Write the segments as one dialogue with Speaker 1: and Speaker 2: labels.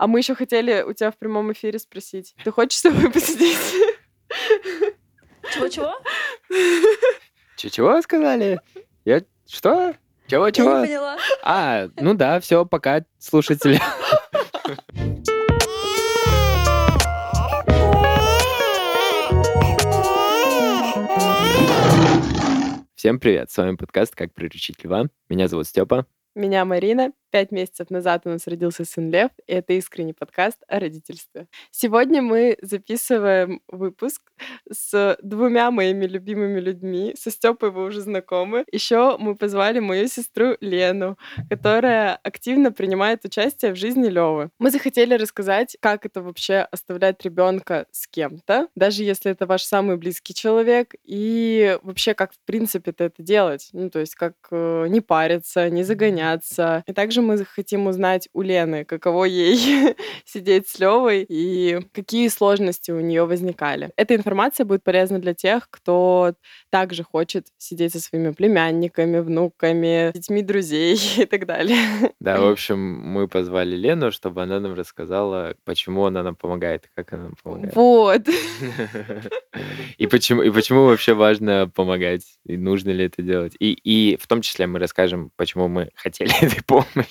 Speaker 1: А мы еще хотели у тебя в прямом эфире спросить. Ты хочешь с тобой посидеть?
Speaker 2: Чего-чего?
Speaker 3: Чего сказали? Я что? Чего-чего?
Speaker 2: Я не поняла.
Speaker 3: А, ну да, все, пока, слушатели. Всем привет, с вами подкаст «Как приручить льва». Меня зовут Степа.
Speaker 1: Меня Марина. Пять месяцев назад у нас родился сын Лев, и это искренний подкаст о родительстве. Сегодня мы записываем выпуск с двумя моими любимыми людьми. Со Степой вы уже знакомы. Еще мы позвали мою сестру Лену, которая активно принимает участие в жизни Левы. Мы захотели рассказать, как это вообще оставлять ребенка с кем-то, даже если это ваш самый близкий человек, и вообще как в принципе это делать. Ну, то есть как э, не париться, не загоняться. И также мы хотим узнать у Лены, каково ей сидеть с Левой и какие сложности у нее возникали. Эта информация будет полезна для тех, кто также хочет сидеть со своими племянниками, внуками, детьми друзей и так далее.
Speaker 3: Да, в общем, мы позвали Лену, чтобы она нам рассказала, почему она нам помогает, как она нам помогает.
Speaker 1: Вот.
Speaker 3: И почему, и почему вообще важно помогать, и нужно ли это делать. И, и в том числе мы расскажем, почему мы хотели этой помощи.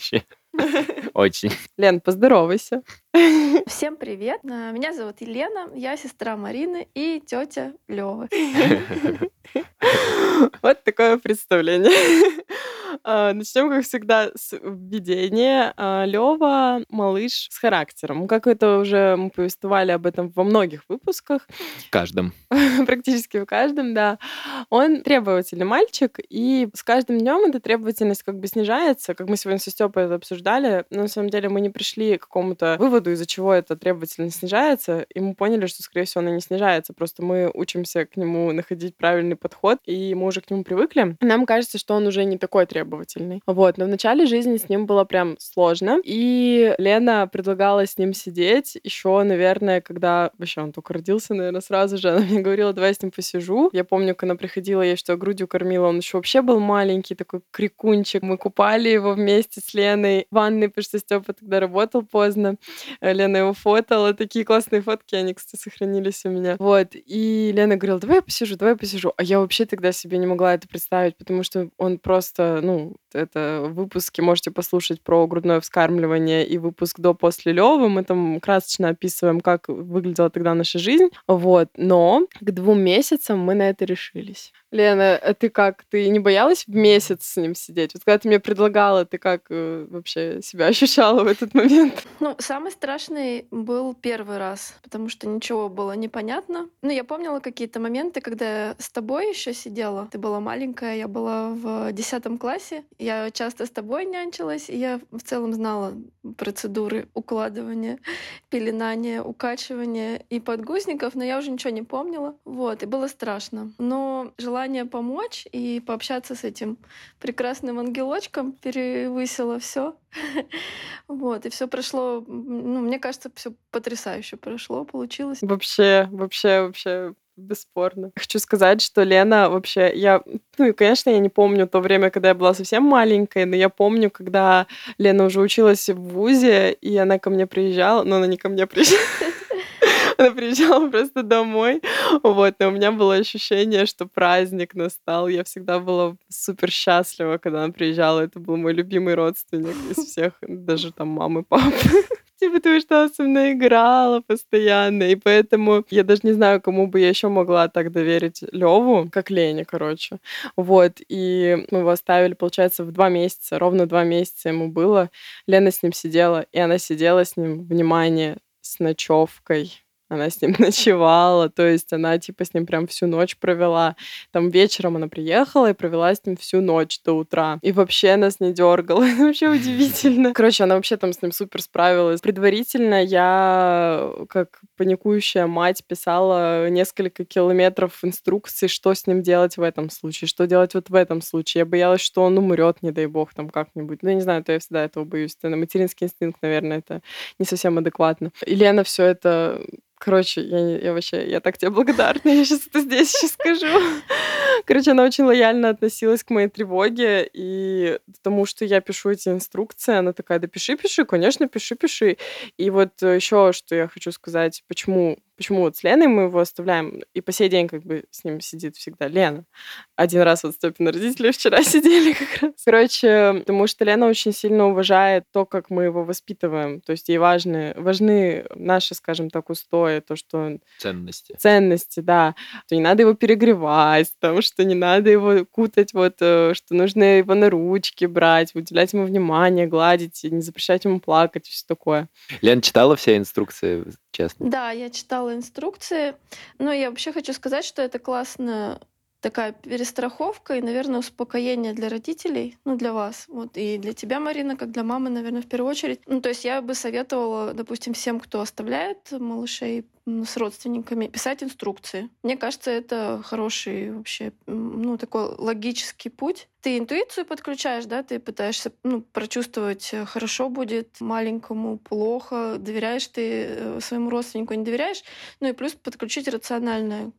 Speaker 3: Очень.
Speaker 1: Лен, поздоровайся.
Speaker 2: Всем привет. А, Меня зовут Елена, я сестра Марины и тетя Лёвы.
Speaker 1: Вот такое представление. А, Начнем, как всегда, с введения. Лева малыш с характером. Как это уже мы повествовали об этом во многих выпусках,
Speaker 3: В каждом.
Speaker 1: практически в каждом, да. Он требовательный мальчик, и с каждым днем эта требовательность как бы снижается, как мы сегодня со Степой это обсуждали. Но на самом деле мы не пришли к какому-то выводу, из-за чего эта требовательность снижается, и мы поняли, что, скорее всего, она не снижается. Просто мы учимся к нему находить правильный подход, и мы уже к нему привыкли. Нам кажется, что он уже не такой требовательный. Вот. Но в начале жизни с ним было прям сложно. И Лена предлагала с ним сидеть еще, наверное, когда вообще он только родился, наверное, сразу же. Она мне говорила, давай я с ним посижу. Я помню, когда она приходила, я что грудью кормила, он еще вообще был маленький, такой крикунчик. Мы купали его вместе с Леной в ванной, потому что Степа тогда работал поздно. Лена его фотала. Такие классные фотки, они, кстати, сохранились у меня. Вот. И Лена говорила, давай я посижу, давай я посижу. А я вообще тогда себе не могла это представить, потому что он просто, ну, это выпуски можете послушать про грудное вскармливание и выпуск до-после Лёвы. Мы там красочно описываем, как выглядела тогда наша жизнь. Вот. Но к двум месяцам мы на это решились. Лена, а ты как? Ты не боялась в месяц с ним сидеть? Вот когда ты мне предлагала, ты как э, вообще себя ощущала в этот момент?
Speaker 2: Ну, самый страшный был первый раз, потому что ничего было непонятно. Ну, я помнила какие-то моменты, когда я с тобой еще сидела. Ты была маленькая, я была в десятом классе. Я часто с тобой нянчилась, и я в целом знала процедуры укладывания, пеленания, укачивания и подгузников, но я уже ничего не помнила. Вот, и было страшно. Но желание помочь и пообщаться с этим прекрасным ангелочком перевысило все. Вот, и все прошло, ну, мне кажется, все потрясающе прошло, получилось.
Speaker 1: Вообще, вообще, вообще бесспорно. Хочу сказать, что Лена вообще, я, ну и, конечно, я не помню то время, когда я была совсем маленькой, но я помню, когда Лена уже училась в ВУЗе, и она ко мне приезжала, но она не ко мне приезжала, она приезжала просто домой, вот, и у меня было ощущение, что праздник настал, я всегда была супер счастлива, когда она приезжала, это был мой любимый родственник из всех, даже там мамы, папы. Типа, потому что со мной играла постоянно, и поэтому я даже не знаю, кому бы я еще могла так доверить Леву, как Лене, короче. Вот, и мы его оставили, получается, в два месяца, ровно два месяца ему было. Лена с ним сидела, и она сидела с ним, внимание, с ночевкой. Она с ним ночевала, то есть она типа с ним прям всю ночь провела. Там вечером она приехала и провела с ним всю ночь до утра. И вообще нас не дергала. Это вообще удивительно. Короче, она вообще там с ним супер справилась. Предварительно я, как паникующая мать, писала несколько километров инструкций, что с ним делать в этом случае, что делать вот в этом случае. Я боялась, что он умрет, не дай бог, там как-нибудь. Ну, я не знаю, то я всегда этого боюсь. Это материнский инстинкт, наверное, это не совсем адекватно. И Лена все это Короче, я, я вообще, я так тебе благодарна, я сейчас это здесь сейчас скажу. Короче, она очень лояльно относилась к моей тревоге и тому, что я пишу эти инструкции. Она такая, да пиши, пиши, конечно, пиши, пиши. И вот еще, что я хочу сказать, почему почему вот с Леной мы его оставляем, и по сей день как бы с ним сидит всегда Лена. Один раз вот Степина родители вчера сидели как раз. Короче, потому что Лена очень сильно уважает то, как мы его воспитываем. То есть ей важны, важны наши, скажем так, устои, то, что
Speaker 3: Ценности.
Speaker 1: ценности, да, что не надо его перегревать, там, что не надо его кутать, вот, э, что нужно его на ручки брать, уделять ему внимание, гладить, не запрещать ему плакать, все такое.
Speaker 3: Лен читала все инструкции, честно?
Speaker 2: Да, я читала инструкции. Но я вообще хочу сказать, что это классная такая перестраховка и, наверное, успокоение для родителей, ну, для вас, вот, и для тебя, Марина, как для мамы, наверное, в первую очередь. Ну, то есть я бы советовала, допустим, всем, кто оставляет малышей с родственниками, писать инструкции. Мне кажется, это хороший вообще, ну, такой логический путь. Ты интуицию подключаешь, да, ты пытаешься, ну, прочувствовать, э, хорошо будет маленькому, плохо, доверяешь ты э, своему родственнику, не доверяешь, ну и плюс подключить рациональное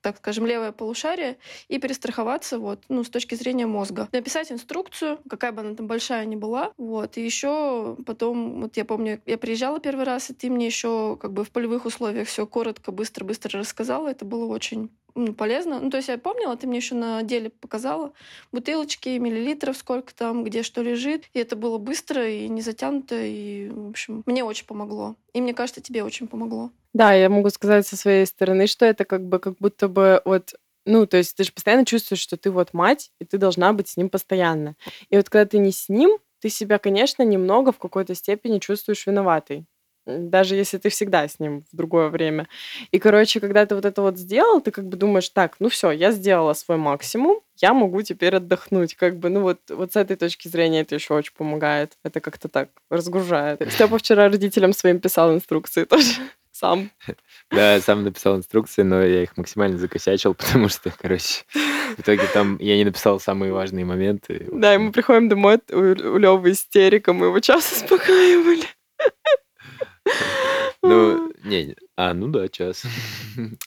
Speaker 2: так скажем, левое полушарие и перестраховаться вот, ну, с точки зрения мозга. Написать инструкцию, какая бы она там большая ни была, вот, и еще потом, вот я помню, я приезжала первый раз, и ты мне еще как бы в полевых условиях все коротко, быстро-быстро рассказала, это было очень ну, полезно. Ну, то есть я помнила, ты мне еще на деле показала бутылочки, миллилитров, сколько там, где что лежит. И это было быстро и не затянуто. И, в общем, мне очень помогло. И мне кажется, тебе очень помогло.
Speaker 1: Да, я могу сказать со своей стороны, что это как бы как будто бы вот ну, то есть ты же постоянно чувствуешь, что ты вот мать, и ты должна быть с ним постоянно. И вот когда ты не с ним, ты себя, конечно, немного в какой-то степени чувствуешь виноватой. Даже если ты всегда с ним в другое время. И, короче, когда ты вот это вот сделал, ты как бы думаешь, так, ну все, я сделала свой максимум, я могу теперь отдохнуть. Как бы, ну вот, вот с этой точки зрения это еще очень помогает. Это как-то так разгружает. Степа вчера родителям своим писал инструкции тоже сам.
Speaker 3: Да, сам написал инструкции, но я их максимально закосячил, потому что, короче, в итоге там я не написал самые важные моменты.
Speaker 1: Да, и мы приходим домой, у, у Лёвы истерика, мы его час успокаивали.
Speaker 3: Ну, не, не. а, ну да, час.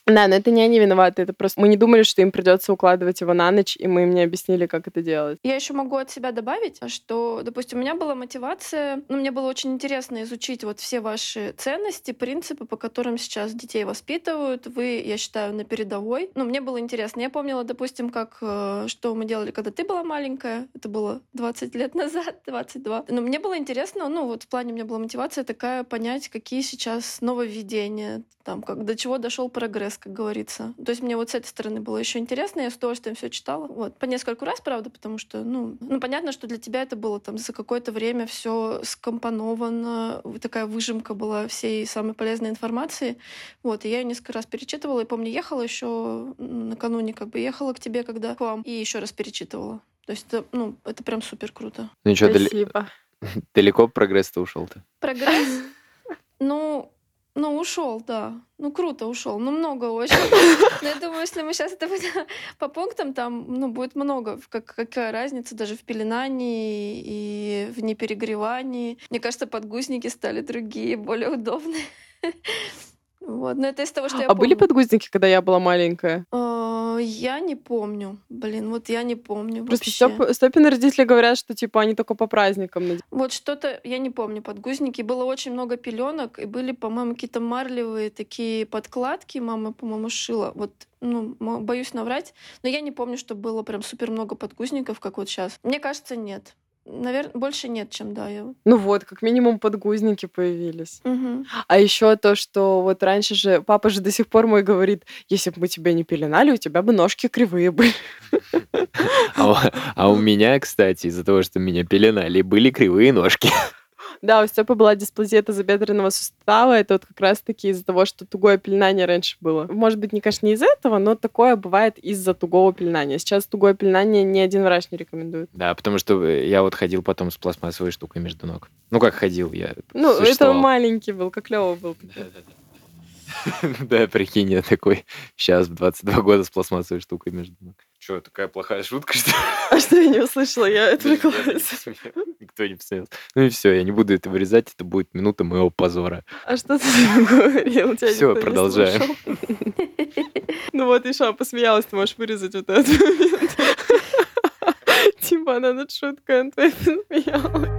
Speaker 1: Да, но это не они виноваты, это просто мы не думали, что им придется укладывать его на ночь, и мы им не объяснили, как это делать.
Speaker 2: Я еще могу от себя добавить, что, допустим, у меня была мотивация, ну, мне было очень интересно изучить вот все ваши ценности, принципы, по которым сейчас детей воспитывают. Вы, я считаю, на передовой. Ну, мне было интересно. Я помнила, допустим, как, э, что мы делали, когда ты была маленькая. Это было 20 лет назад, 22. Но мне было интересно, ну, вот в плане у меня была мотивация такая понять, какие сейчас нововведения, там, как, до чего дошел прогресс, как говорится. То есть мне вот с этой стороны было еще интересно, я с удовольствием все читала. Вот. По нескольку раз, правда, потому что, ну, ну, понятно, что для тебя это было там за какое-то время все скомпоновано, такая выжимка была всей самой полезной информации. Вот, и я ее несколько раз перечитывала, и помню, ехала еще накануне, как бы ехала к тебе, когда к вам, и еще раз перечитывала. То есть это, ну, это прям супер круто.
Speaker 3: Ну и что,
Speaker 1: Спасибо.
Speaker 3: далеко прогресс-то ушел-то?
Speaker 2: Прогресс? Ну, ну, ушел, да. Ну, круто ушел. Ну, много очень. Но я думаю, если мы сейчас это будем по пунктам, там, ну, будет много. Как, какая разница даже в пеленании и в неперегревании. Мне кажется, подгузники стали другие, более удобные. Вот, но это из того, что я
Speaker 1: А были
Speaker 2: помню.
Speaker 1: подгузники, когда я была маленькая?
Speaker 2: А, Я не помню. Блин, вот я не помню
Speaker 1: Просто
Speaker 2: вообще.
Speaker 1: Стёп- Стёпины родители говорят, что типа они только по праздникам надевают.
Speaker 2: Вот что-то, я не помню, подгузники. Было очень много пеленок, и были, по-моему, какие-то марлевые такие подкладки. Мама, по-моему, шила. Вот, ну, боюсь наврать. Но я не помню, что было прям супер много подгузников, как вот сейчас. Мне кажется, нет. Наверное, больше нет, чем да. Я...
Speaker 1: Ну вот, как минимум подгузники появились.
Speaker 2: Мгм.
Speaker 1: А еще то, что вот раньше же, папа же до сих пор мой говорит, если бы мы тебя не пеленали, у тебя бы ножки кривые были.
Speaker 3: А, у- а у меня, кстати, из-за того, что меня пеленали, были кривые ножки.
Speaker 1: Да, у Степы была дисплазия тазобедренного сустава. Это вот как раз-таки из-за того, что тугое пеленание раньше было. Может быть, не, конечно, не из-за этого, но такое бывает из-за тугого пеленания. Сейчас тугое пеленание ни один врач не рекомендует.
Speaker 3: Да, потому что я вот ходил потом с пластмассовой штукой между ног. Ну, как ходил, я
Speaker 1: Ну, это маленький был, как Лева был.
Speaker 3: Да, прикинь, я такой сейчас в 22 года с пластмассовой штукой между ног. Что, такая плохая шутка, что?
Speaker 1: А что я не услышала? Я отвлеклась.
Speaker 3: Никто не посмеялся. Ну и все, я не буду это вырезать, это будет минута моего позора.
Speaker 1: А что ты там говорил? Не
Speaker 3: продолжаем.
Speaker 1: Ну вот, Иша посмеялась, ты можешь вырезать вот этот момент. Типа она над шуткой, а ты посмеялась.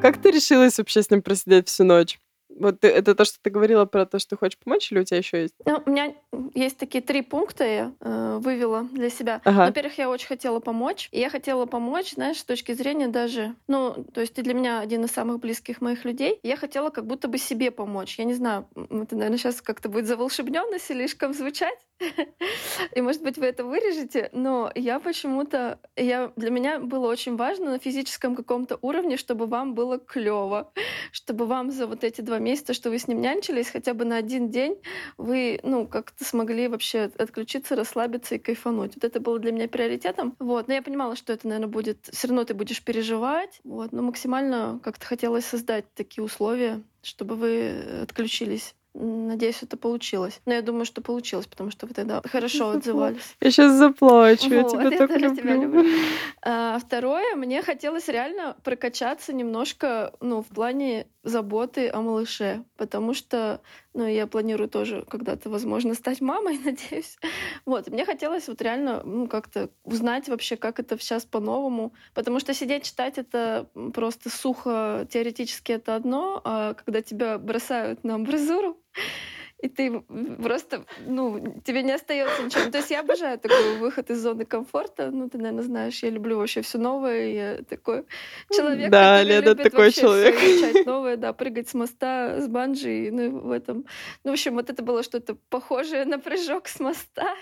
Speaker 1: Как ты решилась вообще с ним просидеть всю ночь? Вот ты- это то, что ты говорила про то, что хочешь помочь, или у тебя еще есть?
Speaker 2: Ну, у меня есть такие три пункта, я э, вывела для себя.
Speaker 1: Ага.
Speaker 2: Во-первых, я очень хотела помочь. И я хотела помочь, знаешь, с точки зрения даже... Ну, то есть ты для меня один из самых близких моих людей. Я хотела как будто бы себе помочь. Я не знаю, это, наверное, сейчас как-то будет заволшебненно слишком звучать. И, может быть, вы это вырежете, но я почему-то... Я, для меня было очень важно на физическом каком-то уровне, чтобы вам было клево, чтобы вам за вот эти два месяца, что вы с ним нянчились, хотя бы на один день вы, ну, как-то смогли вообще отключиться, расслабиться и кайфануть. Вот это было для меня приоритетом. Вот. Но я понимала, что это, наверное, будет... Все равно ты будешь переживать. Вот. Но максимально как-то хотелось создать такие условия, чтобы вы отключились. Надеюсь, это получилось. Но я думаю, что получилось, потому что вы тогда хорошо отзывались.
Speaker 1: Я сейчас заплачу, я
Speaker 2: Вот,
Speaker 1: тебя
Speaker 2: я
Speaker 1: так
Speaker 2: тоже тебя
Speaker 1: люблю.
Speaker 2: люблю. А второе, мне хотелось реально прокачаться немножко, ну, в плане заботы о малыше, потому что, ну, я планирую тоже когда-то, возможно, стать мамой, надеюсь. Вот, мне хотелось вот реально, ну, как-то узнать вообще, как это сейчас по-новому, потому что сидеть читать это просто сухо, теоретически это одно, а когда тебя бросают на амбразуру, и ты просто, ну, тебе не остается ничего. Ну, То есть я обожаю такой выход из зоны комфорта. Ну, ты, наверное, знаешь, я люблю вообще все новое. Я такой человек,
Speaker 1: Да,
Speaker 2: который
Speaker 1: Лена
Speaker 2: любит
Speaker 1: такой
Speaker 2: вообще
Speaker 1: человек.
Speaker 2: изучать новое, да, прыгать с моста, с банджи, ну, в этом. Ну, в общем, вот это было что-то похожее на прыжок с моста.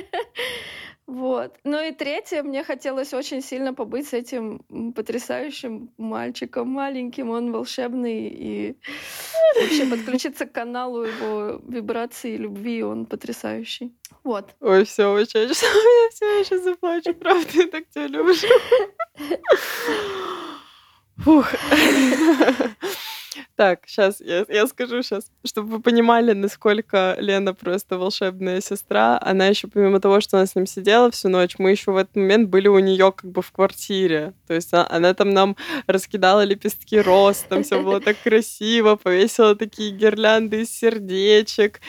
Speaker 2: Вот. Ну и третье, мне хотелось очень сильно побыть с этим потрясающим мальчиком маленьким, он волшебный, и вообще подключиться к каналу его вибрации любви, он потрясающий. Вот.
Speaker 1: Ой, все, я все, я сейчас заплачу, правда, я так тебя люблю. Фух. Так, сейчас я, я скажу сейчас, чтобы вы понимали, насколько Лена просто волшебная сестра. Она еще помимо того, что она с ним сидела всю ночь, мы еще в этот момент были у нее как бы в квартире. То есть а- она там нам раскидала лепестки роз, там все было так красиво, повесила такие гирлянды из сердечек.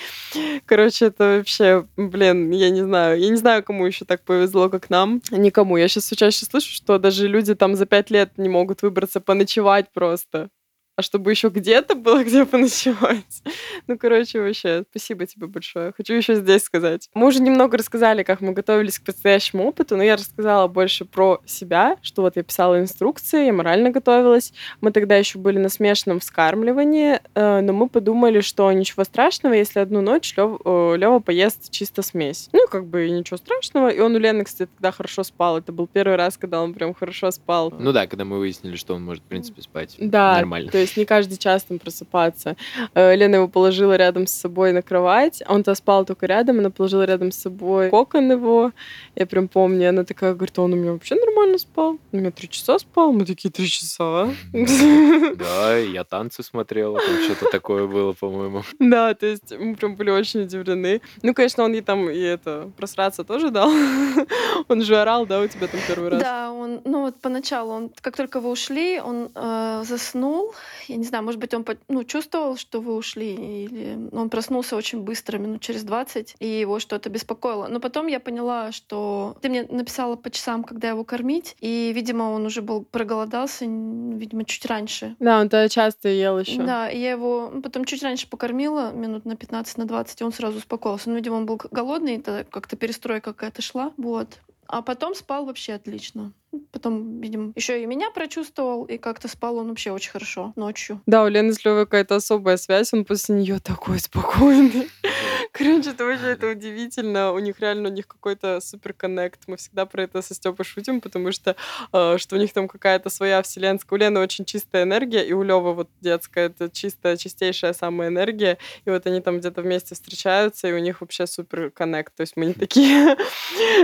Speaker 1: Короче, это вообще, блин, я не знаю. Я не знаю, кому еще так повезло, как нам. Никому. Я сейчас все чаще слышу, что даже люди там за пять лет не могут выбраться поночевать просто. А чтобы еще где-то было где поночевать. Ну, короче, вообще, спасибо тебе большое. Хочу еще здесь сказать. Мы уже немного рассказали, как мы готовились к предстоящему опыту, но я рассказала больше про себя, что вот я писала инструкции, я морально готовилась. Мы тогда еще были на смешанном вскармливании, э, но мы подумали, что ничего страшного, если одну ночь Лева поест чисто смесь. Ну, как бы ничего страшного. И он у Лены, кстати, тогда хорошо спал. Это был первый раз, когда он прям хорошо спал.
Speaker 3: Ну да, когда мы выяснили, что он может, в принципе, спать
Speaker 1: Да,
Speaker 3: нормально.
Speaker 1: то есть не каждый час там просыпаться. Э, Лена его положила рядом с собой на кровать, а он-то спал только рядом, она положила рядом с собой кокон его, я прям помню, она такая говорит, он у меня вообще нормально спал, у меня три часа спал, мы такие, три часа?
Speaker 3: Да, я танцы смотрела, там что-то такое было, по-моему.
Speaker 1: Да, то есть мы прям были очень удивлены. Ну, конечно, он ей там и это, просраться тоже дал. Он же орал, да, у тебя там первый раз?
Speaker 2: Да, он, ну вот поначалу, он, как только вы ушли, он э, заснул. Я не знаю, может быть, он ну, чувствовал, что вы ушли, или он проснулся очень быстро, минут через 20, и его что-то беспокоило. Но потом я поняла, что ты мне написала по часам, когда его кормить, и, видимо, он уже был проголодался, видимо, чуть раньше.
Speaker 1: Да, он тогда часто ел еще.
Speaker 2: Да, и я его ну, потом чуть раньше покормила, минут на 15, на 20, и он сразу успокоился. Ну, видимо, он был голодный, это как-то перестройка какая-то шла. Вот. А потом спал вообще отлично. Потом, видимо, еще и меня прочувствовал, и как-то спал он вообще очень хорошо ночью.
Speaker 1: Да, у Лены с Левой какая-то особая связь, он после нее такой спокойный. Короче, это вообще это удивительно. У них реально у них какой-то супер коннект. Мы всегда про это со Степой шутим, потому что э, что у них там какая-то своя вселенская. У Лены очень чистая энергия, и у Лёвы вот детская это чистая, чистейшая самая энергия. И вот они там где-то вместе встречаются, и у них вообще супер коннект. То есть мы не такие.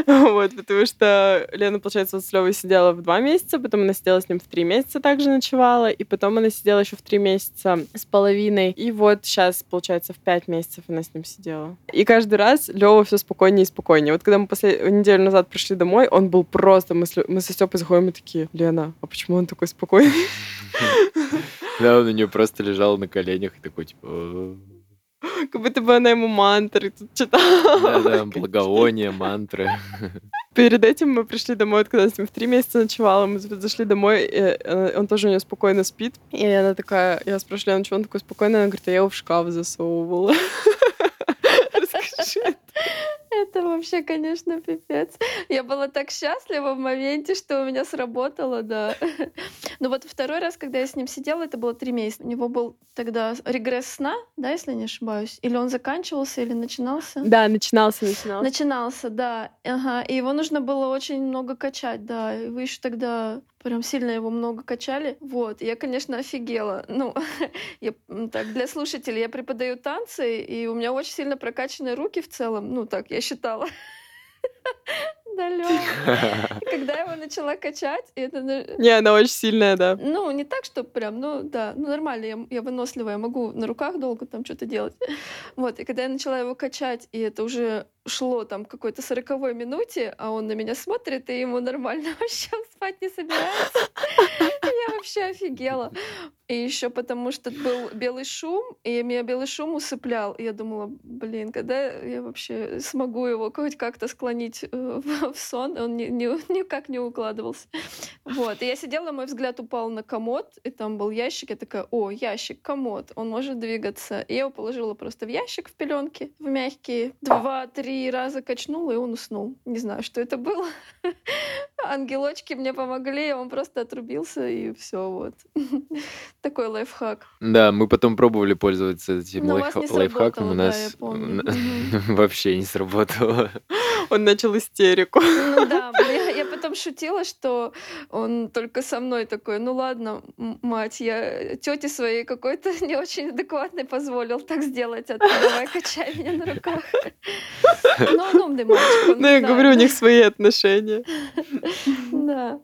Speaker 1: Вот, потому что Лена, получается, вот с Лёвой сидела в два месяца, потом она сидела с ним в три месяца также ночевала, и потом она сидела еще в три месяца с половиной. И вот сейчас, получается, в пять месяцев она с ним сидела. И каждый раз Лёва все спокойнее и спокойнее. Вот когда мы после неделю назад пришли домой, он был просто... Мы, с... мы со Степой заходим и такие, Лена, а почему он такой спокойный?
Speaker 3: Да, он у нее просто лежал на коленях и такой, типа...
Speaker 1: Как будто бы она ему мантры тут читала.
Speaker 3: Да-да, благовония, мантры.
Speaker 1: Перед этим мы пришли домой, когда с ним в три месяца ночевала, мы зашли домой, и э, он тоже у нее спокойно спит. И она такая, я спрашиваю, ну что он такой спокойный? Она говорит, а я его в шкаф засовывала.
Speaker 2: Это вообще, конечно, пипец. Я была так счастлива в моменте, что у меня сработало, да. Но вот второй раз, когда я с ним сидела, это было три месяца. У него был тогда регресс сна, да, если не ошибаюсь? Или он заканчивался, или начинался?
Speaker 1: Да, начинался, начинался.
Speaker 2: Начинался, да. Ага. И его нужно было очень много качать, да. И вы еще тогда прям сильно его много качали. Вот, я, конечно, офигела. Ну, я, так, для слушателей, я преподаю танцы, и у меня очень сильно прокачанные руки в целом. Ну, так, я считала. далек. Когда его начала качать, это...
Speaker 1: Не, она очень сильная, да.
Speaker 2: Ну, не так, что прям, ну да, ну нормально, я, я выносливая, могу на руках долго там что-то делать. Вот, и когда я начала его качать, и это уже шло там какой-то сороковой минуте, а он на меня смотрит, и ему нормально вообще спать не собирается. Вообще офигела. И еще потому, что был белый шум, и меня белый шум усыплял. И я думала, блин, когда я вообще смогу его хоть как-то склонить э, в сон, он ни, ни, никак не укладывался. Вот. И я сидела, мой взгляд упал на комод, и там был ящик. Я такая, о, ящик, комод, он может двигаться. И я его положила просто в ящик в пеленке, в мягкие. Два-три раза качнула, и он уснул. Не знаю, что это было. Ангелочки мне помогли, он просто отрубился, и все вот. Такой лайфхак.
Speaker 3: Да, мы потом пробовали пользоваться этим лайф... лайфхаком. У нас да, вообще не сработало.
Speaker 1: Он начал истерику.
Speaker 2: Ну да, я, я потом шутила, что он только со мной такой, ну ладно, мать, я тете своей какой-то не очень адекватной позволил так сделать, а ты давай качай меня на руках. Ну, он умный мальчик.
Speaker 1: Ну, я говорю, у них свои отношения.
Speaker 2: Да.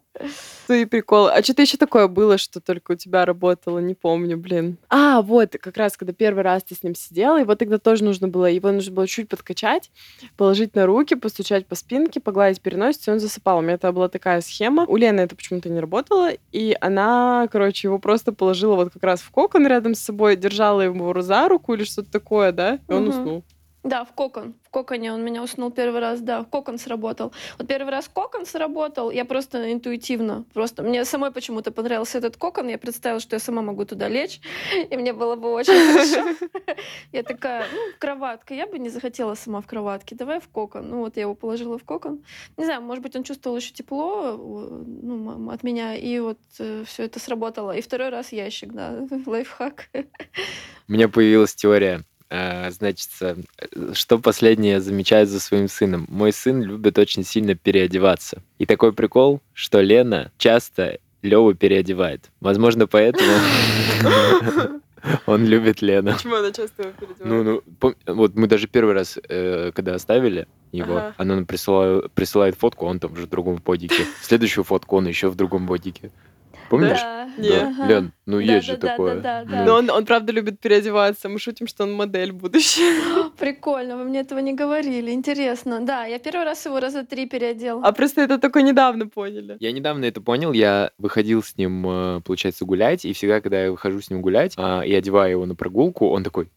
Speaker 1: Твои приколы. А что-то еще такое было, что только у тебя работало, не помню, блин. А, вот, как раз, когда первый раз ты с ним сидела, его тогда тоже нужно было, его нужно было чуть подкачать, положить на руки, постучать по спинке, погладить переносицу, и он засыпал. У меня это была такая схема. У Лены это почему-то не работало, и она, короче, его просто положила вот как раз в кокон рядом с собой, держала его за руку или что-то такое, да, и он угу. уснул.
Speaker 2: Да, в кокон. В коконе он меня уснул первый раз, да, кокон сработал. Вот первый раз кокон сработал, я просто интуитивно, просто мне самой почему-то понравился этот кокон, я представила, что я сама могу туда лечь, и мне было бы очень хорошо. Я такая, ну, кроватка, я бы не захотела сама в кроватке, давай в кокон. Ну вот я его положила в кокон. Не знаю, может быть, он чувствовал еще тепло ну, от меня, и вот э, все это сработало. И второй раз ящик, да, лайфхак.
Speaker 3: У меня появилась теория значит, что последнее замечает за своим сыном? Мой сын любит очень сильно переодеваться. И такой прикол, что Лена часто Леву переодевает. Возможно, поэтому он любит Лену.
Speaker 1: Почему она часто его переодевает?
Speaker 3: Ну, ну, вот мы даже первый раз, э, когда оставили его, ага. она нам присылает, присылает фотку, он там уже в другом бодике. Следующую фотку он еще в другом бодике. Помнишь?
Speaker 2: Да.
Speaker 3: Да. Ага. Лен, ну да, есть да, же да, такое.
Speaker 2: Да, да, да,
Speaker 1: Но он, он правда любит переодеваться. Мы шутим, что он модель будущая.
Speaker 2: Прикольно, вы мне этого не говорили. Интересно. Да, я первый раз его раза три переодел.
Speaker 1: А просто это только недавно поняли.
Speaker 3: Я недавно это понял. Я выходил с ним, э, получается, гулять. И всегда, когда я выхожу с ним гулять а, и одеваю его на прогулку, он такой...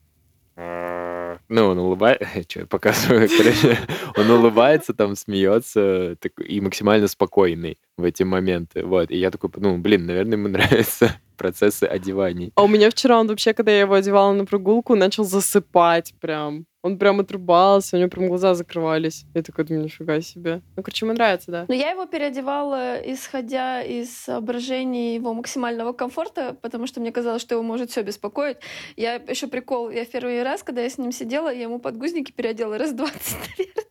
Speaker 3: Ну, он улыбается, что я показываю, короче, он улыбается, там смеется и максимально спокойный в эти моменты. Вот. И я такой, ну, блин, наверное, ему нравятся процессы одеваний.
Speaker 1: А у меня вчера он вообще, когда я его одевала на прогулку, начал засыпать прям. Он прям отрубался, у него прям глаза закрывались. Я такой думаю, нифига себе. Ну, короче, ему нравится, да.
Speaker 2: Но я его переодевала, исходя из соображений его максимального комфорта, потому что мне казалось, что его может все беспокоить. Я еще прикол, я первый раз, когда я с ним сидела, я ему подгузники переодела раз 20, наверное.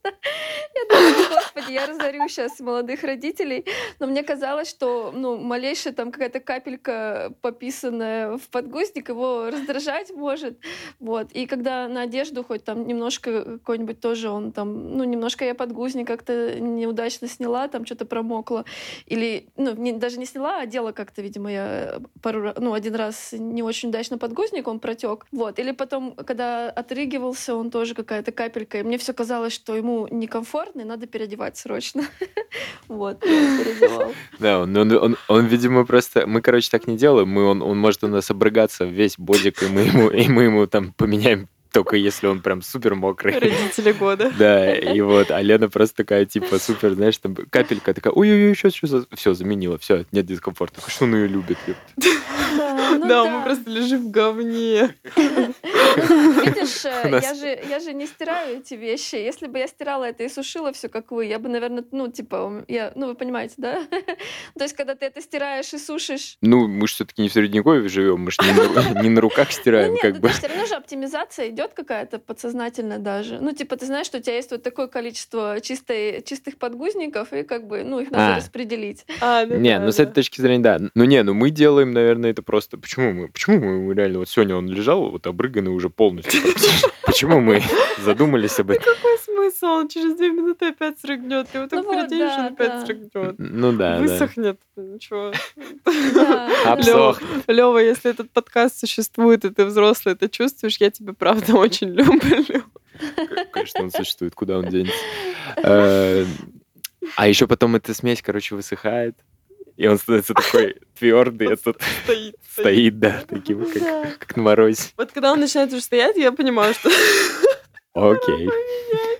Speaker 2: Я думала, господи, я разорю сейчас молодых родителей. Но мне казалось, что ну, малейшая там какая-то капелька пописанная в подгузник его раздражать может. Вот. И когда на одежду хоть там немножко какой-нибудь тоже он там, ну, немножко я подгузник как-то неудачно сняла, там что-то промокло. Или, ну, не, даже не сняла, а одела как-то, видимо, я пару ну, один раз не очень удачно подгузник, он протек. Вот. Или потом, когда отрыгивался, он тоже какая-то капелька. И мне все казалось, что ему некомфортно, и надо переодевать срочно. Вот, переодевал.
Speaker 3: Да, он, видимо, просто... Мы, короче, так не делаем. Мы, он, он может у нас обрыгаться весь бодик, и мы ему, и мы ему там поменяем только если он прям супер мокрый.
Speaker 1: Родители года.
Speaker 3: Да, и вот, а Лена просто такая, типа, супер, знаешь, там капелька такая, ой-ой-ой, что, что, все, заменила, все, нет дискомфорта. Что он ее любит,
Speaker 1: Да, ну мы просто лежим в говне.
Speaker 2: Видишь, э, я же, я же не стираю эти вещи. Если бы я стирала это и сушила все, как вы, я бы, наверное, ну, типа, я, ну, вы понимаете, да? То есть, когда ты это стираешь и сушишь...
Speaker 3: Ну, мы же все-таки не в Средневековье живем, мы же не на руках стираем,
Speaker 2: ну,
Speaker 3: как бы.
Speaker 2: все равно же оптимизация идет идет какая-то подсознательно даже. Ну, типа, ты знаешь, что у тебя есть вот такое количество чистой, чистых подгузников, и как бы, ну, их надо а. распределить.
Speaker 1: А,
Speaker 3: да, не,
Speaker 1: да,
Speaker 3: ну, да. с этой точки зрения, да. Ну, не, ну, мы делаем, наверное, это просто... Почему мы? Почему мы реально... Вот сегодня он лежал, вот обрыганный уже полностью. Почему мы задумались об этом?
Speaker 1: Какой смысл? Он через две минуты опять срыгнет. Ты его так переделаешь, он опять срыгнет.
Speaker 3: Ну да,
Speaker 1: Высохнет. Ничего.
Speaker 3: Обсохнет.
Speaker 1: Лева, если этот подкаст существует, и ты взрослый, это чувствуешь, я тебя правда очень люблю.
Speaker 3: Конечно, он существует, куда он денется. Э, а еще потом эта смесь, короче, высыхает. И он становится такой твердый, а тут стоит, стоит, да, таким, как, как на морозе.
Speaker 1: Вот когда он начинает уже стоять, я понимаю, что...
Speaker 3: Окей.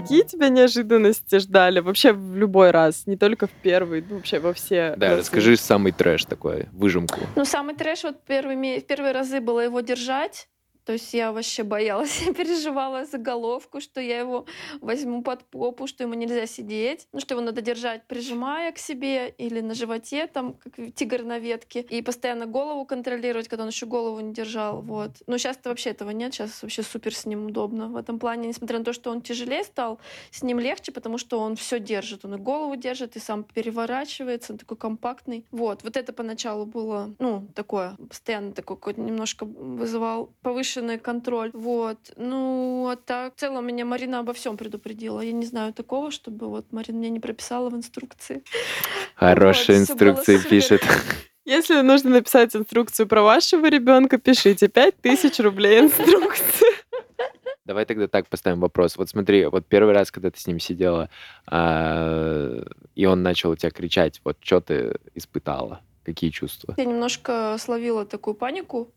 Speaker 1: Какие тебя неожиданности ждали вообще в любой раз, не только в первый, ну, вообще во все.
Speaker 3: Да, разы. расскажи самый трэш такой, выжимку.
Speaker 2: Ну, самый трэш вот первыми, первые разы было его держать, то есть я вообще боялась, я переживала за головку, что я его возьму под попу, что ему нельзя сидеть, ну, что его надо держать, прижимая к себе или на животе, там, как тигр на ветке, и постоянно голову контролировать, когда он еще голову не держал, вот. Но сейчас-то вообще этого нет, сейчас вообще супер с ним удобно в этом плане, несмотря на то, что он тяжелее стал, с ним легче, потому что он все держит, он и голову держит, и сам переворачивается, он такой компактный. Вот, вот это поначалу было, ну, такое, постоянно какой-то немножко вызывал повыше повышенный контроль. Вот. Ну, а так, в целом меня Марина обо всем предупредила. Я не знаю такого, чтобы вот Марина мне не прописала в инструкции.
Speaker 3: Хорошие вот, инструкции пишет.
Speaker 1: Если нужно написать инструкцию про вашего ребенка, пишите 5000 рублей инструкции.
Speaker 3: Давай тогда так поставим вопрос. Вот смотри, вот первый раз, когда ты с ним сидела, а, и он начал у тебя кричать, вот что ты испытала? Какие чувства?
Speaker 2: Я немножко словила такую панику,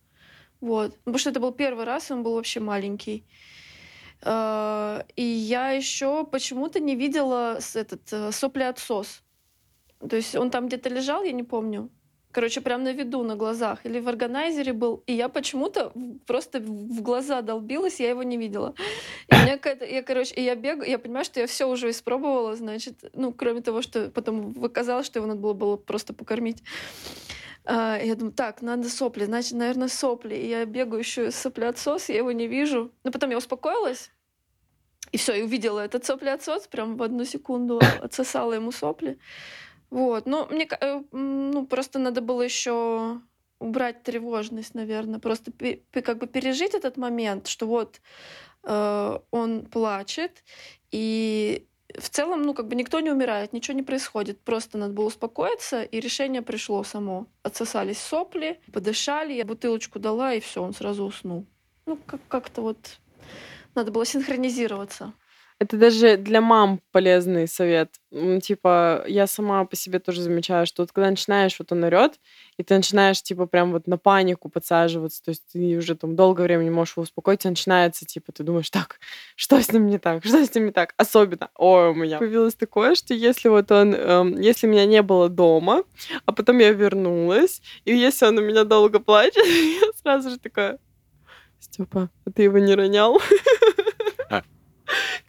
Speaker 2: вот. Потому что это был первый раз, он был вообще маленький. А, и я еще почему-то не видела этот э, соплеотсос. То есть он там где-то лежал, я не помню. Короче, прям на виду, на глазах. Или в органайзере был. И я почему-то просто в глаза долбилась, я его не видела. И меня. Я, короче, я бегаю, я понимаю, что я все уже испробовала, значит, ну, кроме того, что потом оказалось, что его надо было просто покормить. А, я думаю, так, надо сопли, значит, наверное, сопли. И я бегаю еще соплеотсос, я его не вижу. Но потом я успокоилась, и все, и увидела этот соплеотсос, прям в одну секунду отсосала ему сопли. Вот, ну, мне, э, ну, просто надо было еще убрать тревожность, наверное, просто как бы пережить этот момент, что вот э, он плачет, и в целом, ну, как бы никто не умирает, ничего не происходит. Просто надо было успокоиться, и решение пришло само. Отсосались сопли, подышали, я бутылочку дала, и все, он сразу уснул. Ну, как- как-то вот надо было синхронизироваться.
Speaker 1: Это даже для мам полезный совет. Типа, я сама по себе тоже замечаю, что вот когда начинаешь, вот он орет, и ты начинаешь, типа, прям вот на панику подсаживаться, то есть ты уже там долгое время не можешь его успокоить, и начинается, типа, ты думаешь, так, что с ним не так, что с ним не так? Особенно, ой, у меня появилось такое, что если вот он, эм, если меня не было дома, а потом я вернулась, и если он у меня долго плачет, я сразу же такая, Степа, а ты его не ронял?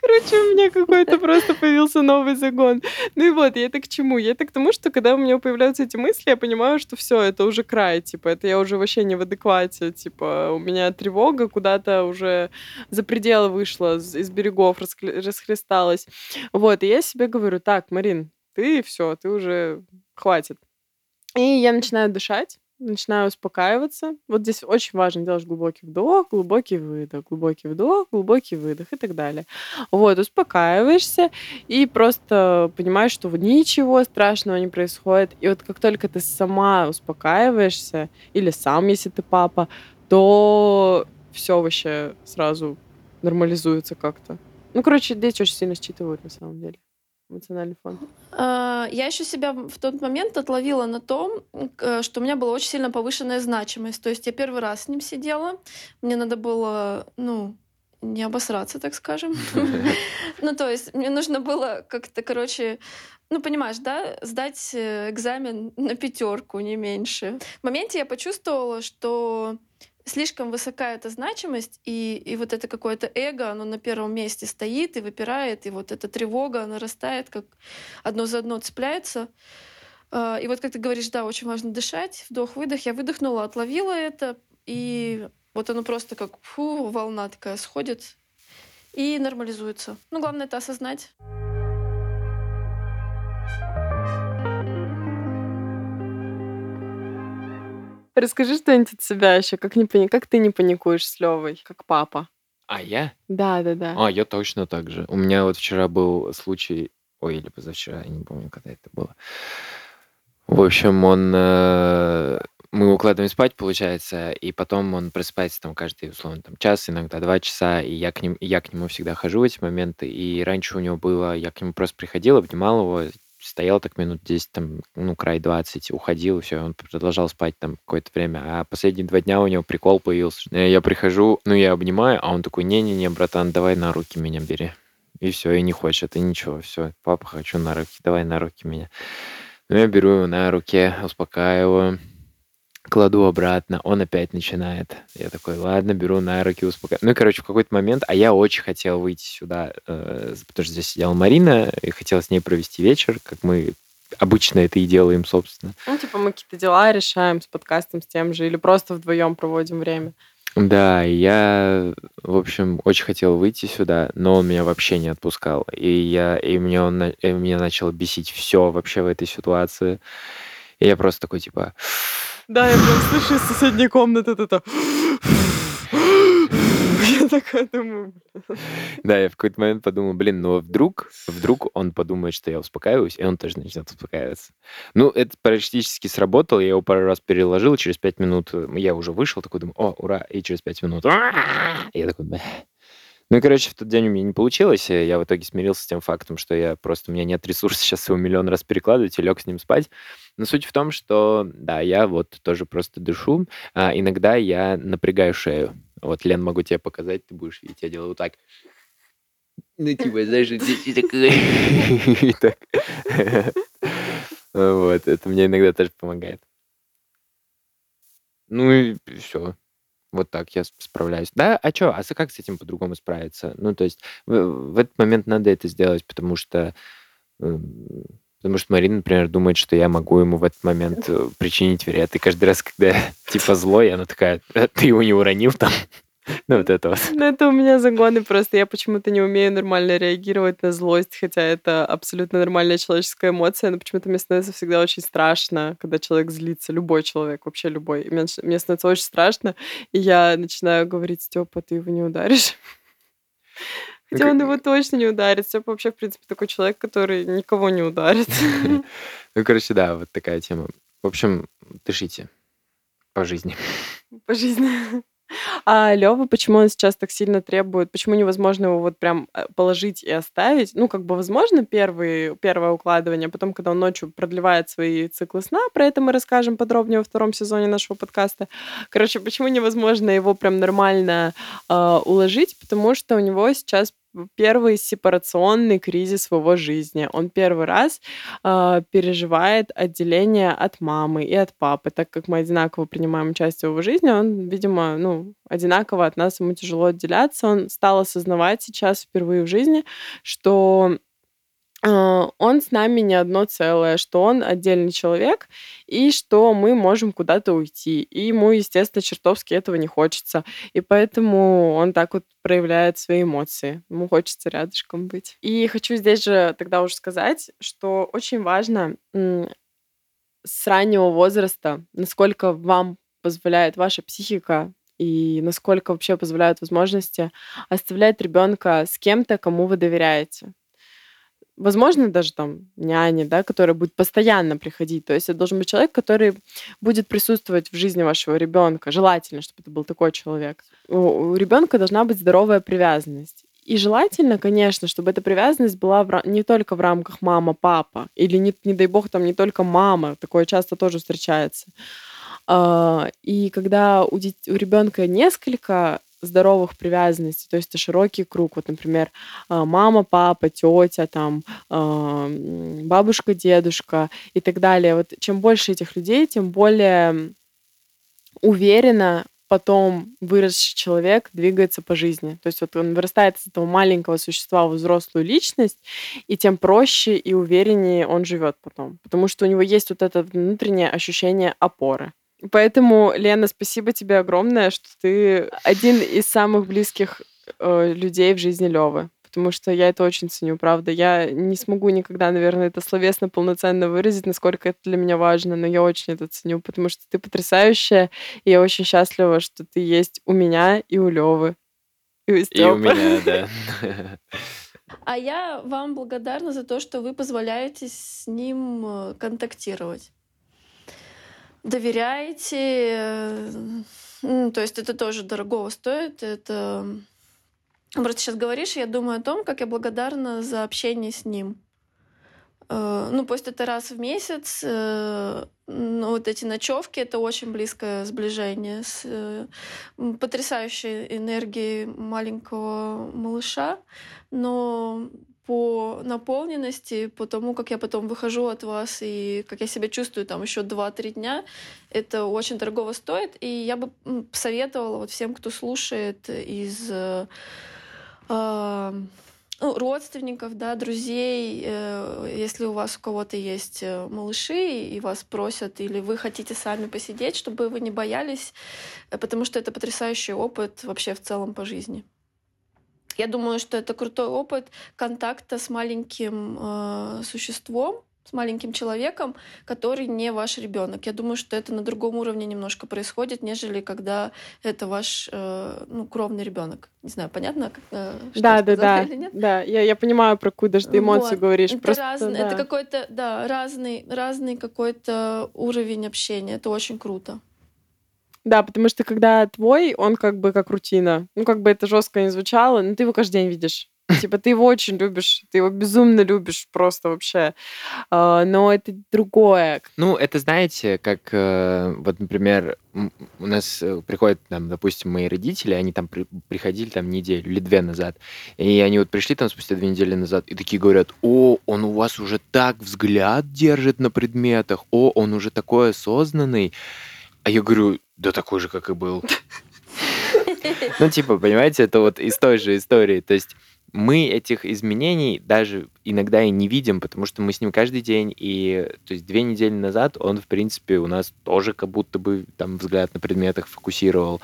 Speaker 1: Короче, у меня какой-то просто появился новый загон. Ну и вот, я это к чему? Я это к тому, что когда у меня появляются эти мысли, я понимаю, что все, это уже край, типа, это я уже вообще не в адеквате, типа, у меня тревога куда-то уже за пределы вышла, из берегов расхлесталась. Вот, и я себе говорю, так, Марин, ты все, ты уже хватит. И я начинаю дышать, начинаю успокаиваться. Вот здесь очень важно делать глубокий вдох, глубокий выдох, глубокий вдох, глубокий выдох и так далее. Вот, успокаиваешься и просто понимаешь, что ничего страшного не происходит. И вот как только ты сама успокаиваешься, или сам, если ты папа, то все вообще сразу нормализуется как-то. Ну, короче, дети очень сильно считывают на самом деле эмоциональный фон?
Speaker 2: А, я еще себя в тот момент отловила на том, что у меня была очень сильно повышенная значимость. То есть я первый раз с ним сидела, мне надо было, ну, не обосраться, так скажем. Ну, то есть мне нужно было как-то, короче, ну, понимаешь, да, сдать э, экзамен на пятерку, не меньше. В моменте я почувствовала, что слишком высока эта значимость, и, и вот это какое-то эго, оно на первом месте стоит и выпирает, и вот эта тревога нарастает, как одно за одно цепляется. А, и вот как ты говоришь, да, очень важно дышать, вдох-выдох. Я выдохнула, отловила это, и вот оно просто как фу, волна такая сходит и нормализуется. Ну, главное это осознать.
Speaker 1: Расскажи что-нибудь от себя еще, как, не пани... как ты не паникуешь с Левой, как папа.
Speaker 3: А я?
Speaker 1: Да, да, да.
Speaker 3: А, я точно так же. У меня вот вчера был случай, ой, или позавчера, я не помню, когда это было. В общем, он... э, Мы укладываем спать, получается, и потом он просыпается там каждый, условно, там час, иногда два часа, и я к, ним, я к нему всегда хожу в эти моменты. И раньше у него было, я к нему просто приходил, обнимал его, стоял так минут 10, там, ну, край 20, уходил, все, он продолжал спать там какое-то время. А последние два дня у него прикол появился. Я прихожу, ну, я обнимаю, а он такой, не-не-не, братан, давай на руки меня бери. И все, и не хочет, и ничего, все, папа, хочу на руки, давай на руки меня. Ну, я беру его на руки, успокаиваю, кладу обратно, он опять начинает. Я такой, ладно, беру на руки, успокаиваю. Ну и, короче, в какой-то момент, а я очень хотел выйти сюда, э, потому что здесь сидела Марина, и хотел с ней провести вечер, как мы обычно это и делаем, собственно.
Speaker 1: Ну, типа мы какие-то дела решаем с подкастом, с тем же, или просто вдвоем проводим время.
Speaker 3: Да, я, в общем, очень хотел выйти сюда, но он меня вообще не отпускал. И я, и мне он, и меня начало бесить все вообще в этой ситуации. И я просто такой, типа,
Speaker 1: да, я прям слышу из соседней комнаты это. Я такая думаю,
Speaker 3: Да, я в какой-то момент подумал, блин, ну вдруг, вдруг он подумает, что я успокаиваюсь, и он тоже начнет успокаиваться. Ну, это практически сработало, я его пару раз переложил, через пять минут я уже вышел, такой думаю, о, ура, и через пять минут, я такой, ну и, короче, в тот день у меня не получилось. и Я в итоге смирился с тем фактом, что я просто, у меня нет ресурса сейчас его миллион раз перекладывать и лег с ним спать. Но суть в том, что, да, я вот тоже просто дышу. А иногда я напрягаю шею. Вот, Лен, могу тебе показать, ты будешь видеть, я делаю вот так. Ну, типа, знаешь, здесь так. Вот, это мне иногда тоже помогает. Ну и все. Вот так я справляюсь. Да, а что? А как с этим по-другому справиться? Ну, то есть в, в этот момент надо это сделать, потому что эм, потому что Марина, например, думает, что я могу ему в этот момент э, причинить вред. И каждый раз, когда типа злой, она такая, «Э, ты его не уронил там? Ну, вот это вот.
Speaker 1: Ну, это у меня загоны просто. Я почему-то не умею нормально реагировать на злость, хотя это абсолютно нормальная человеческая эмоция, но почему-то мне становится всегда очень страшно, когда человек злится. Любой человек, вообще любой. И мне, мне становится очень страшно, и я начинаю говорить, Степа, ты его не ударишь. Хотя он его точно не ударит. Степа вообще, в принципе, такой человек, который никого не ударит.
Speaker 3: Ну, короче, да, вот такая тема. В общем, дышите по жизни.
Speaker 1: По жизни. А Лёва, почему он сейчас так сильно требует? Почему невозможно его вот прям э, положить и оставить? Ну, как бы возможно первый, первое укладывание, а потом, когда он ночью продлевает свои циклы сна, про это мы расскажем подробнее во втором сезоне нашего подкаста. Короче, почему невозможно его прям нормально э, уложить? Потому что у него сейчас первый сепарационный кризис в его жизни. Он первый раз э, переживает отделение от мамы и от папы, так как мы одинаково принимаем участие в его жизни, он, видимо, ну, одинаково от нас, ему тяжело отделяться. Он стал осознавать сейчас впервые в жизни, что он с нами не одно целое, что он отдельный человек, и что мы можем куда-то уйти. И ему, естественно, чертовски этого не хочется. И поэтому он так вот проявляет свои эмоции. Ему хочется рядышком быть. И хочу здесь же тогда уже сказать, что очень важно с раннего возраста, насколько вам позволяет ваша психика и насколько вообще позволяют возможности оставлять ребенка с кем-то, кому вы доверяете возможно, даже там няни, да, которая будет постоянно приходить. То есть это должен быть человек, который будет присутствовать в жизни вашего ребенка. Желательно, чтобы это был такой человек. У, ребенка должна быть здоровая привязанность. И желательно, конечно, чтобы эта привязанность была в, не только в рамках мама-папа, или, не, не дай бог, там не только мама, такое часто тоже встречается. А, и когда у, у ребенка несколько здоровых привязанностей, то есть это широкий круг. Вот, например, а, мама, папа, тетя, там, а, бабушка, дедушка и так далее. Вот чем больше этих людей, тем более уверенно потом выросший человек двигается по жизни. То есть вот он вырастает из этого маленького существа в взрослую личность, и тем проще и увереннее он живет потом. Потому что у него есть вот это внутреннее ощущение опоры. Поэтому, Лена, спасибо тебе огромное, что ты один из самых близких э, людей в жизни Левы. Потому что я это очень ценю, правда. Я не смогу никогда, наверное, это словесно полноценно выразить, насколько это для меня важно, но я очень это ценю, потому что ты потрясающая, и я очень счастлива, что ты есть у меня и у Левы.
Speaker 3: И у, и у меня, да.
Speaker 2: А я вам благодарна за то, что вы позволяете с ним э, контактировать доверяете. Ну, то есть это тоже дорогого стоит. Это Просто сейчас говоришь, я думаю о том, как я благодарна за общение с ним. Э, ну, пусть это раз в месяц, э, но вот эти ночевки это очень близкое сближение с э, потрясающей энергией маленького малыша, но по наполненности, по тому, как я потом выхожу от вас и как я себя чувствую там еще 2-3 дня, это очень дорого стоит. И я бы советовала вот всем, кто слушает из э, э, ну, родственников, да, друзей, э, если у вас у кого-то есть э, малыши и вас просят, или вы хотите сами посидеть, чтобы вы не боялись, э, потому что это потрясающий опыт вообще в целом по жизни. Я думаю, что это крутой опыт контакта с маленьким э, существом, с маленьким человеком, который не ваш ребенок. Я думаю, что это на другом уровне немножко происходит, нежели когда это ваш э, ну, кровный ребенок. Не знаю, понятно? Как,
Speaker 1: э, что да, да, да, или нет? да. Я, я понимаю, про какую даже ты эмоцию вот. говоришь.
Speaker 2: Это, Просто, разный, да. это какой-то, да, разный, разный какой-то уровень общения. Это очень круто.
Speaker 1: Да, потому что когда твой, он как бы как рутина. Ну, как бы это жестко не звучало, но ты его каждый день видишь. Типа ты его очень любишь, ты его безумно любишь просто вообще. А, но это другое.
Speaker 3: Ну, это знаете, как э, вот, например, у нас э, приходят, там, допустим, мои родители, они там при, приходили там неделю или две назад, и они вот пришли там спустя две недели назад и такие говорят, о, он у вас уже так взгляд держит на предметах, о, он уже такой осознанный. А я говорю, да такой же, как и был. Ну, типа, понимаете, это вот из той же истории. То есть мы этих изменений даже иногда и не видим, потому что мы с ним каждый день, и то есть две недели назад он, в принципе, у нас тоже как будто бы там взгляд на предметах фокусировал.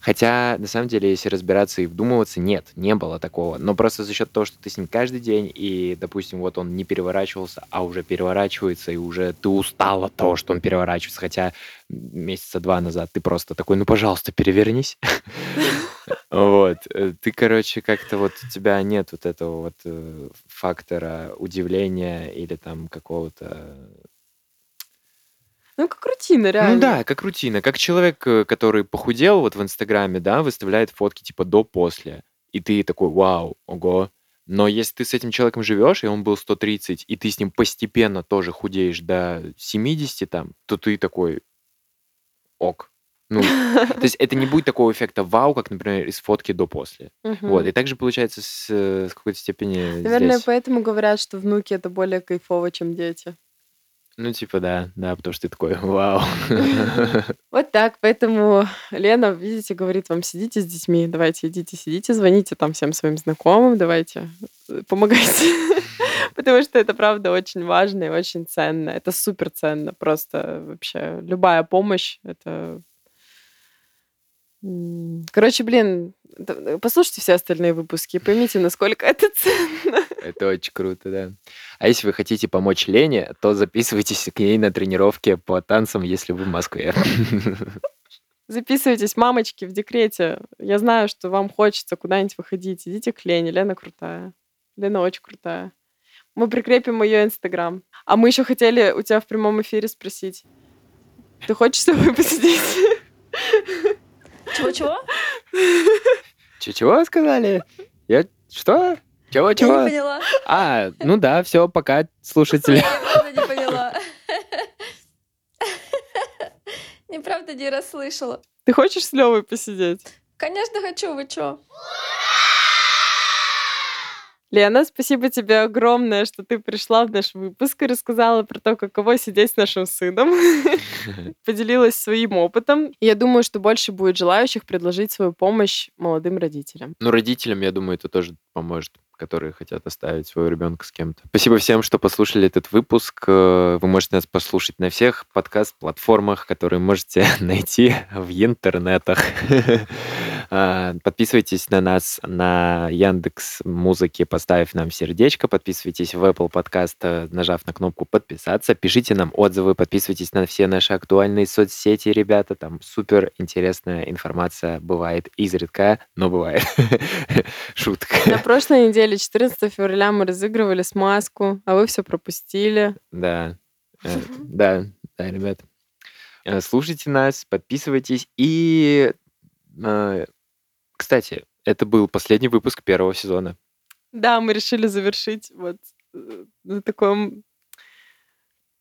Speaker 3: Хотя, на самом деле, если разбираться и вдумываться, нет, не было такого. Но просто за счет того, что ты с ним каждый день, и, допустим, вот он не переворачивался, а уже переворачивается, и уже ты устал от того, что он переворачивается. Хотя месяца два назад ты просто такой, ну, пожалуйста, перевернись. Вот. Э, ты, короче, как-то вот у тебя нет вот этого вот э, фактора удивления или там какого-то
Speaker 1: ну, как рутина, реально.
Speaker 3: Ну да, как рутина. Как человек, э, который похудел вот в Инстаграме, да, выставляет фотки типа до-после. И ты такой, вау, ого. Но если ты с этим человеком живешь, и он был 130, и ты с ним постепенно тоже худеешь до 70 там, то ты такой, ок. Ну, то есть это не будет такого эффекта вау, как, например, из фотки до-после. Вот.
Speaker 1: Мгм.
Speaker 3: И также получается с, э, с какой-то степени
Speaker 1: Наверное,
Speaker 3: здесь.
Speaker 1: поэтому говорят, что внуки это более кайфово, чем дети.
Speaker 3: Ну, типа, да, да, потому что ты такой, вау.
Speaker 1: Вот так, поэтому Лена, видите, говорит вам, сидите с детьми, давайте идите, сидите, звоните там всем своим знакомым, давайте, э, помогайте. Потому что это, правда, очень важно и очень ценно. Это супер ценно. Просто вообще любая помощь, это... Короче, блин, послушайте все остальные выпуски и поймите, насколько это ценно.
Speaker 3: Это очень круто, да. А если вы хотите помочь Лене, то записывайтесь к ней на тренировки по танцам, если вы в Москве.
Speaker 1: Записывайтесь, мамочки, в декрете. Я знаю, что вам хочется куда-нибудь выходить. Идите к Лене. Лена крутая. Лена очень крутая. Мы прикрепим ее инстаграм. А мы еще хотели у тебя в прямом эфире спросить. Ты хочешь с тобой посидеть?
Speaker 2: Чего-чего?
Speaker 3: Чего сказали? Я что? Чего,
Speaker 2: Я
Speaker 3: чего?
Speaker 2: не поняла.
Speaker 3: А, ну да, все, пока, слушатели.
Speaker 2: Я правда не поняла. Неправда не расслышала.
Speaker 1: Ты хочешь с Левой посидеть?
Speaker 2: Конечно хочу, вы чё?
Speaker 1: Лена, спасибо тебе огромное, что ты пришла в наш выпуск и рассказала про то, каково сидеть с нашим сыном. Поделилась своим опытом. Я думаю, что больше будет желающих предложить свою помощь молодым родителям.
Speaker 3: Ну, родителям, я думаю, это тоже поможет, которые хотят оставить своего ребенка с кем-то. Спасибо всем, что послушали этот выпуск. Э, Вы можете нас послушать на всех подкаст-платформах, которые можете найти в интернетах. А, Подписывайтесь на нас на Яндекс Музыке, поставив нам сердечко. Подписывайтесь в Apple Podcast, э, нажав на кнопку подписаться. Пишите нам отзывы, подписывайтесь на все наши актуальные соцсети, ребята. Там супер интересная информация бывает изредка, но бывает. Шутка.
Speaker 1: На прошлой неделе, 14 февраля, мы разыгрывали смазку, а вы все пропустили.
Speaker 3: Да, э, да, да, ребят. Э, Слушайте нас, подписывайтесь. И, кстати, это был последний выпуск первого сезона.
Speaker 1: Да, мы решили завершить вот э, на таком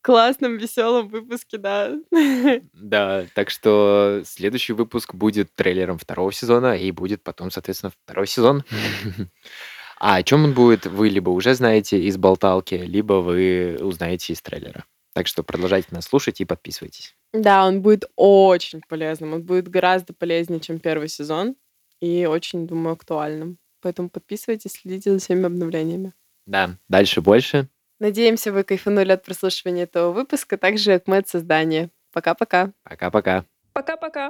Speaker 1: классном, веселом выпуске, да.
Speaker 3: Да, так что следующий выпуск будет трейлером второго сезона, и будет потом, соответственно, второй сезон. А о чем он будет, вы либо уже знаете из болталки, либо вы узнаете из трейлера. Так что продолжайте нас слушать и подписывайтесь.
Speaker 1: Да, он будет очень полезным. Он будет гораздо полезнее, чем первый сезон. И очень, думаю, актуальным. Поэтому подписывайтесь, следите за всеми обновлениями.
Speaker 3: Да, дальше больше.
Speaker 1: Надеемся, вы кайфанули от прослушивания этого выпуска, так же, как мы от создания. Пока-пока.
Speaker 3: Пока-пока.
Speaker 2: Пока-пока.